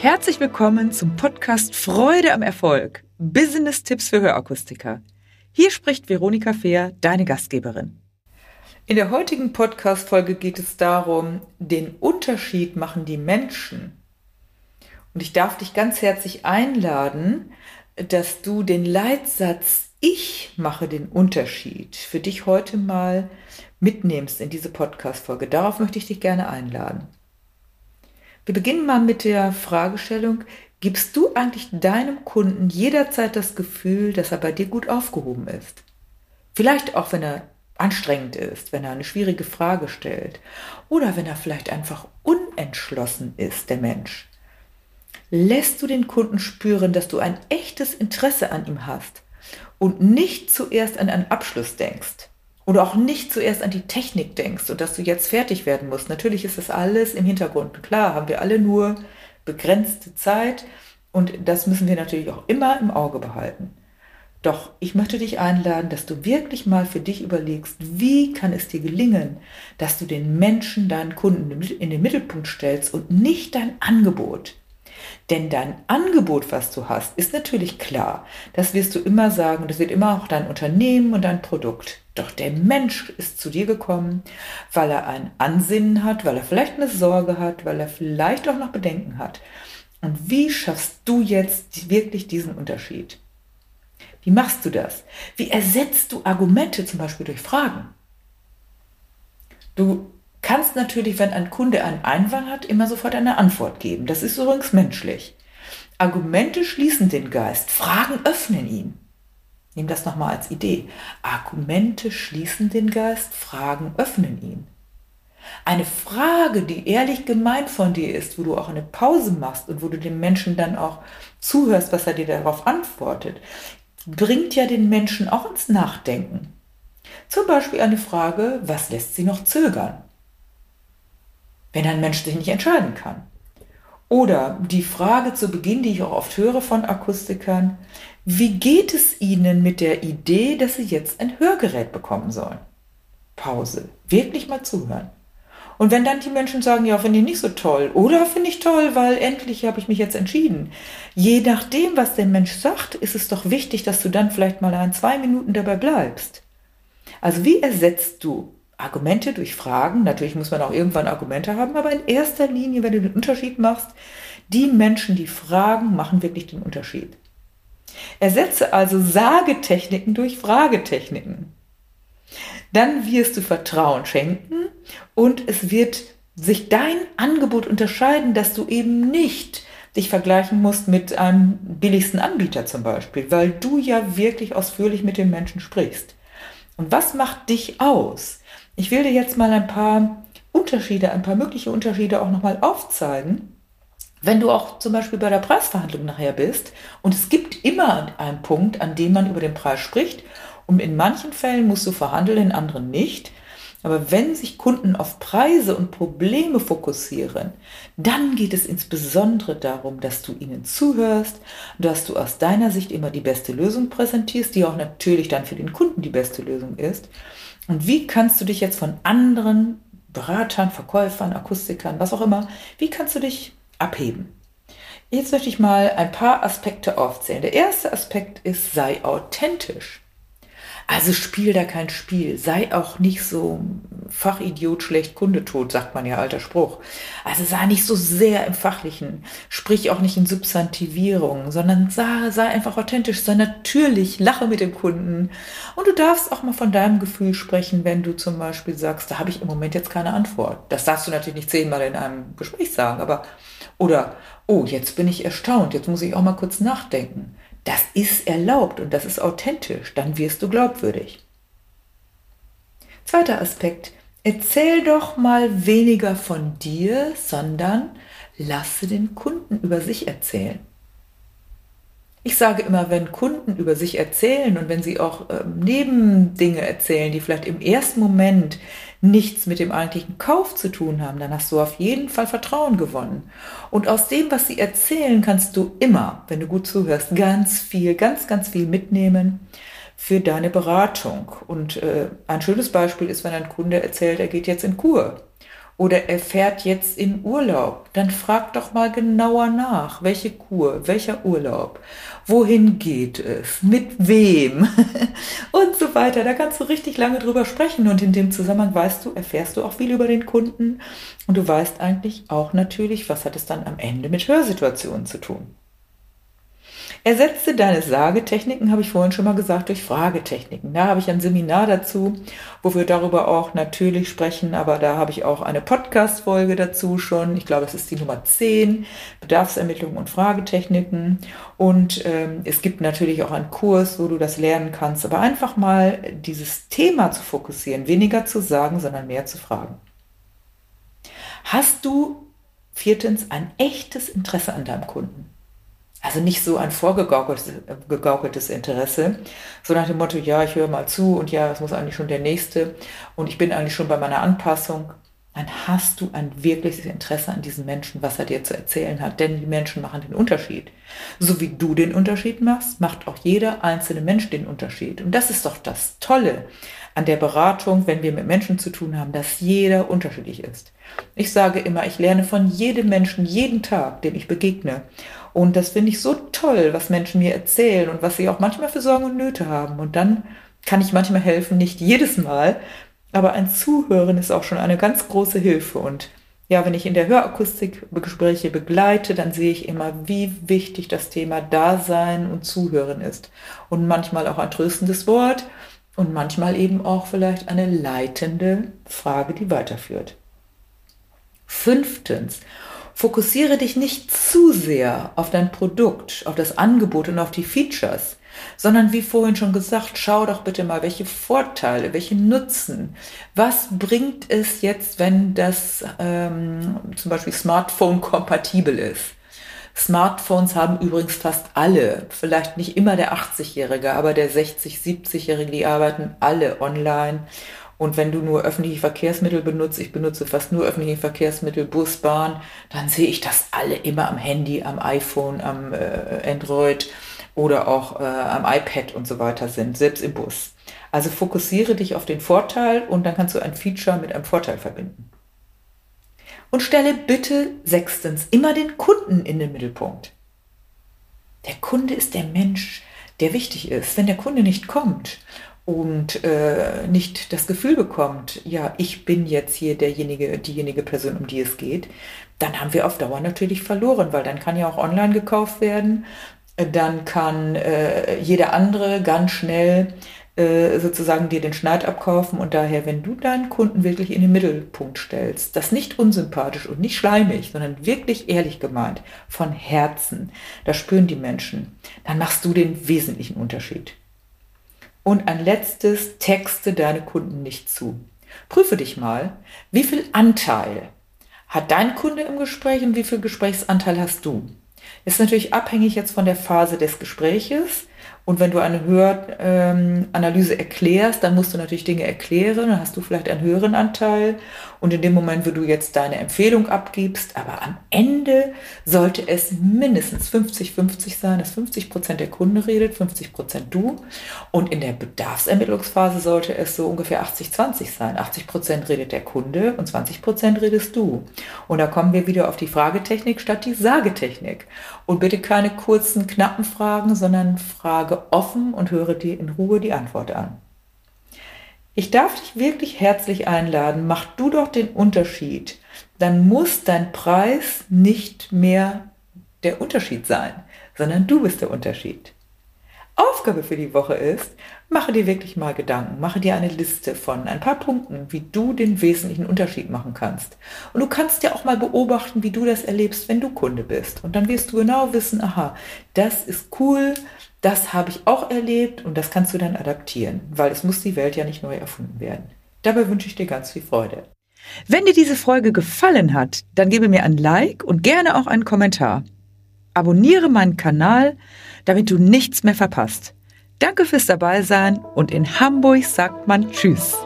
Herzlich willkommen zum Podcast Freude am Erfolg. Business-Tipps für Hörakustiker. Hier spricht Veronika Fehr, deine Gastgeberin. In der heutigen Podcast-Folge geht es darum, den Unterschied machen die Menschen. Und ich darf dich ganz herzlich einladen, dass du den Leitsatz Ich mache den Unterschied für dich heute mal mitnimmst in diese Podcast-Folge. Darauf möchte ich dich gerne einladen. Wir beginnen mal mit der Fragestellung, gibst du eigentlich deinem Kunden jederzeit das Gefühl, dass er bei dir gut aufgehoben ist? Vielleicht auch, wenn er anstrengend ist, wenn er eine schwierige Frage stellt oder wenn er vielleicht einfach unentschlossen ist, der Mensch. Lässt du den Kunden spüren, dass du ein echtes Interesse an ihm hast und nicht zuerst an einen Abschluss denkst? Oder auch nicht zuerst an die Technik denkst und dass du jetzt fertig werden musst. Natürlich ist das alles im Hintergrund. Klar, haben wir alle nur begrenzte Zeit und das müssen wir natürlich auch immer im Auge behalten. Doch ich möchte dich einladen, dass du wirklich mal für dich überlegst, wie kann es dir gelingen, dass du den Menschen, deinen Kunden in den Mittelpunkt stellst und nicht dein Angebot. Denn dein Angebot, was du hast, ist natürlich klar. Das wirst du immer sagen, das wird immer auch dein Unternehmen und dein Produkt. Doch der Mensch ist zu dir gekommen, weil er ein Ansinnen hat, weil er vielleicht eine Sorge hat, weil er vielleicht auch noch Bedenken hat. Und wie schaffst du jetzt wirklich diesen Unterschied? Wie machst du das? Wie ersetzt du Argumente zum Beispiel durch Fragen? Du kannst natürlich, wenn ein Kunde einen Einwand hat, immer sofort eine Antwort geben. Das ist übrigens menschlich. Argumente schließen den Geist, Fragen öffnen ihn. Nimm das nochmal als Idee. Argumente schließen den Geist, Fragen öffnen ihn. Eine Frage, die ehrlich gemeint von dir ist, wo du auch eine Pause machst und wo du dem Menschen dann auch zuhörst, was er dir darauf antwortet, bringt ja den Menschen auch ins Nachdenken. Zum Beispiel eine Frage, was lässt sie noch zögern? Wenn ein Mensch sich nicht entscheiden kann. Oder die Frage zu Beginn, die ich auch oft höre von Akustikern, wie geht es Ihnen mit der Idee, dass Sie jetzt ein Hörgerät bekommen sollen? Pause. Wirklich mal zuhören. Und wenn dann die Menschen sagen, ja, finde ich nicht so toll oder finde ich toll, weil endlich habe ich mich jetzt entschieden. Je nachdem, was der Mensch sagt, ist es doch wichtig, dass du dann vielleicht mal ein, zwei Minuten dabei bleibst. Also wie ersetzt du Argumente durch Fragen. Natürlich muss man auch irgendwann Argumente haben, aber in erster Linie, wenn du den Unterschied machst, die Menschen, die fragen, machen wirklich den Unterschied. Ersetze also Sagetechniken durch Fragetechniken. Dann wirst du Vertrauen schenken und es wird sich dein Angebot unterscheiden, dass du eben nicht dich vergleichen musst mit einem billigsten Anbieter zum Beispiel, weil du ja wirklich ausführlich mit den Menschen sprichst. Und was macht dich aus? Ich will dir jetzt mal ein paar Unterschiede, ein paar mögliche Unterschiede auch nochmal aufzeigen. Wenn du auch zum Beispiel bei der Preisverhandlung nachher bist und es gibt immer einen Punkt, an dem man über den Preis spricht und in manchen Fällen musst du verhandeln, in anderen nicht. Aber wenn sich Kunden auf Preise und Probleme fokussieren, dann geht es insbesondere darum, dass du ihnen zuhörst, dass du aus deiner Sicht immer die beste Lösung präsentierst, die auch natürlich dann für den Kunden die beste Lösung ist und wie kannst du dich jetzt von anderen Beratern, Verkäufern, Akustikern, was auch immer, wie kannst du dich abheben? Jetzt möchte ich mal ein paar Aspekte aufzählen. Der erste Aspekt ist, sei authentisch. Also spiel da kein Spiel. Sei auch nicht so Fachidiot schlecht Kunde tot, sagt man ja alter Spruch. Also sei nicht so sehr im Fachlichen. Sprich auch nicht in Substantivierung, sondern sei, sei einfach authentisch, sei natürlich, lache mit dem Kunden. Und du darfst auch mal von deinem Gefühl sprechen, wenn du zum Beispiel sagst, da habe ich im Moment jetzt keine Antwort. Das darfst du natürlich nicht zehnmal in einem Gespräch sagen, aber oder, oh, jetzt bin ich erstaunt, jetzt muss ich auch mal kurz nachdenken. Das ist erlaubt und das ist authentisch, dann wirst du glaubwürdig. Zweiter Aspekt, erzähl doch mal weniger von dir, sondern lasse den Kunden über sich erzählen. Ich sage immer, wenn Kunden über sich erzählen und wenn sie auch äh, Nebendinge erzählen, die vielleicht im ersten Moment nichts mit dem eigentlichen Kauf zu tun haben, dann hast du auf jeden Fall Vertrauen gewonnen. Und aus dem, was sie erzählen, kannst du immer, wenn du gut zuhörst, ganz viel, ganz, ganz viel mitnehmen für deine Beratung. Und äh, ein schönes Beispiel ist, wenn ein Kunde erzählt, er geht jetzt in Kur Oder er fährt jetzt in Urlaub. Dann frag doch mal genauer nach. Welche Kur? Welcher Urlaub? Wohin geht es? Mit wem? und so weiter. Da kannst du richtig lange drüber sprechen. Und in dem Zusammenhang weißt du, erfährst du auch viel über den Kunden. Und du weißt eigentlich auch natürlich, was hat es dann am Ende mit Hörsituationen zu tun. Ersetze deine Sagetechniken, habe ich vorhin schon mal gesagt, durch Fragetechniken. Da habe ich ein Seminar dazu, wo wir darüber auch natürlich sprechen, aber da habe ich auch eine Podcast-Folge dazu schon. Ich glaube, es ist die Nummer 10, Bedarfsermittlung und Fragetechniken. Und ähm, es gibt natürlich auch einen Kurs, wo du das lernen kannst, aber einfach mal dieses Thema zu fokussieren, weniger zu sagen, sondern mehr zu fragen. Hast du viertens ein echtes Interesse an deinem Kunden? Also nicht so ein vorgegaukeltes Interesse, so nach dem Motto, ja, ich höre mal zu und ja, es muss eigentlich schon der Nächste und ich bin eigentlich schon bei meiner Anpassung. Dann hast du ein wirkliches Interesse an diesem Menschen, was er dir zu erzählen hat. Denn die Menschen machen den Unterschied. So wie du den Unterschied machst, macht auch jeder einzelne Mensch den Unterschied. Und das ist doch das Tolle an der Beratung, wenn wir mit Menschen zu tun haben, dass jeder unterschiedlich ist. Ich sage immer, ich lerne von jedem Menschen jeden Tag, dem ich begegne. Und das finde ich so toll, was Menschen mir erzählen und was sie auch manchmal für Sorgen und Nöte haben. Und dann kann ich manchmal helfen, nicht jedes Mal, aber ein Zuhören ist auch schon eine ganz große Hilfe. Und ja, wenn ich in der Hörakustik Gespräche begleite, dann sehe ich immer, wie wichtig das Thema Dasein und Zuhören ist. Und manchmal auch ein tröstendes Wort und manchmal eben auch vielleicht eine leitende Frage, die weiterführt. Fünftens, Fokussiere dich nicht zu sehr auf dein Produkt, auf das Angebot und auf die Features, sondern wie vorhin schon gesagt, schau doch bitte mal, welche Vorteile, welche Nutzen, was bringt es jetzt, wenn das ähm, zum Beispiel Smartphone kompatibel ist. Smartphones haben übrigens fast alle, vielleicht nicht immer der 80-Jährige, aber der 60, 70-Jährige, die arbeiten alle online und wenn du nur öffentliche Verkehrsmittel benutzt, ich benutze fast nur öffentliche Verkehrsmittel, Bus, Bahn, dann sehe ich, dass alle immer am Handy, am iPhone, am äh, Android oder auch äh, am iPad und so weiter sind, selbst im Bus. Also fokussiere dich auf den Vorteil und dann kannst du ein Feature mit einem Vorteil verbinden. Und stelle bitte sechstens immer den Kunden in den Mittelpunkt. Der Kunde ist der Mensch, der wichtig ist. Wenn der Kunde nicht kommt und äh, nicht das Gefühl bekommt, ja, ich bin jetzt hier derjenige, diejenige Person, um die es geht, dann haben wir auf Dauer natürlich verloren, weil dann kann ja auch online gekauft werden, dann kann äh, jeder andere ganz schnell äh, sozusagen dir den Schneid abkaufen und daher, wenn du deinen Kunden wirklich in den Mittelpunkt stellst, das nicht unsympathisch und nicht schleimig, sondern wirklich ehrlich gemeint, von Herzen, das spüren die Menschen, dann machst du den wesentlichen Unterschied. Und ein letztes, texte deine Kunden nicht zu. Prüfe dich mal, wie viel Anteil hat dein Kunde im Gespräch und wie viel Gesprächsanteil hast du? Ist natürlich abhängig jetzt von der Phase des Gespräches. Und wenn du eine Höranalyse ähm, erklärst, dann musst du natürlich Dinge erklären, dann hast du vielleicht einen höheren Anteil. Und in dem Moment, wo du jetzt deine Empfehlung abgibst, aber am Ende sollte es mindestens 50-50 sein, dass 50 Prozent der Kunde redet, 50 Prozent du. Und in der Bedarfsermittlungsphase sollte es so ungefähr 80-20 sein. 80 Prozent redet der Kunde und 20 Prozent redest du. Und da kommen wir wieder auf die Fragetechnik statt die Sagetechnik. Und bitte keine kurzen, knappen Fragen, sondern frage offen und höre dir in Ruhe die Antwort an. Ich darf dich wirklich herzlich einladen, mach du doch den Unterschied. Dann muss dein Preis nicht mehr der Unterschied sein, sondern du bist der Unterschied. Aufgabe für die Woche ist, mache dir wirklich mal Gedanken, mache dir eine Liste von ein paar Punkten, wie du den wesentlichen Unterschied machen kannst. Und du kannst ja auch mal beobachten, wie du das erlebst, wenn du Kunde bist. Und dann wirst du genau wissen, aha, das ist cool, das habe ich auch erlebt und das kannst du dann adaptieren, weil es muss die Welt ja nicht neu erfunden werden. Dabei wünsche ich dir ganz viel Freude. Wenn dir diese Folge gefallen hat, dann gebe mir ein Like und gerne auch einen Kommentar. Abonniere meinen Kanal, damit du nichts mehr verpasst. Danke fürs Dabeisein und in Hamburg sagt man Tschüss.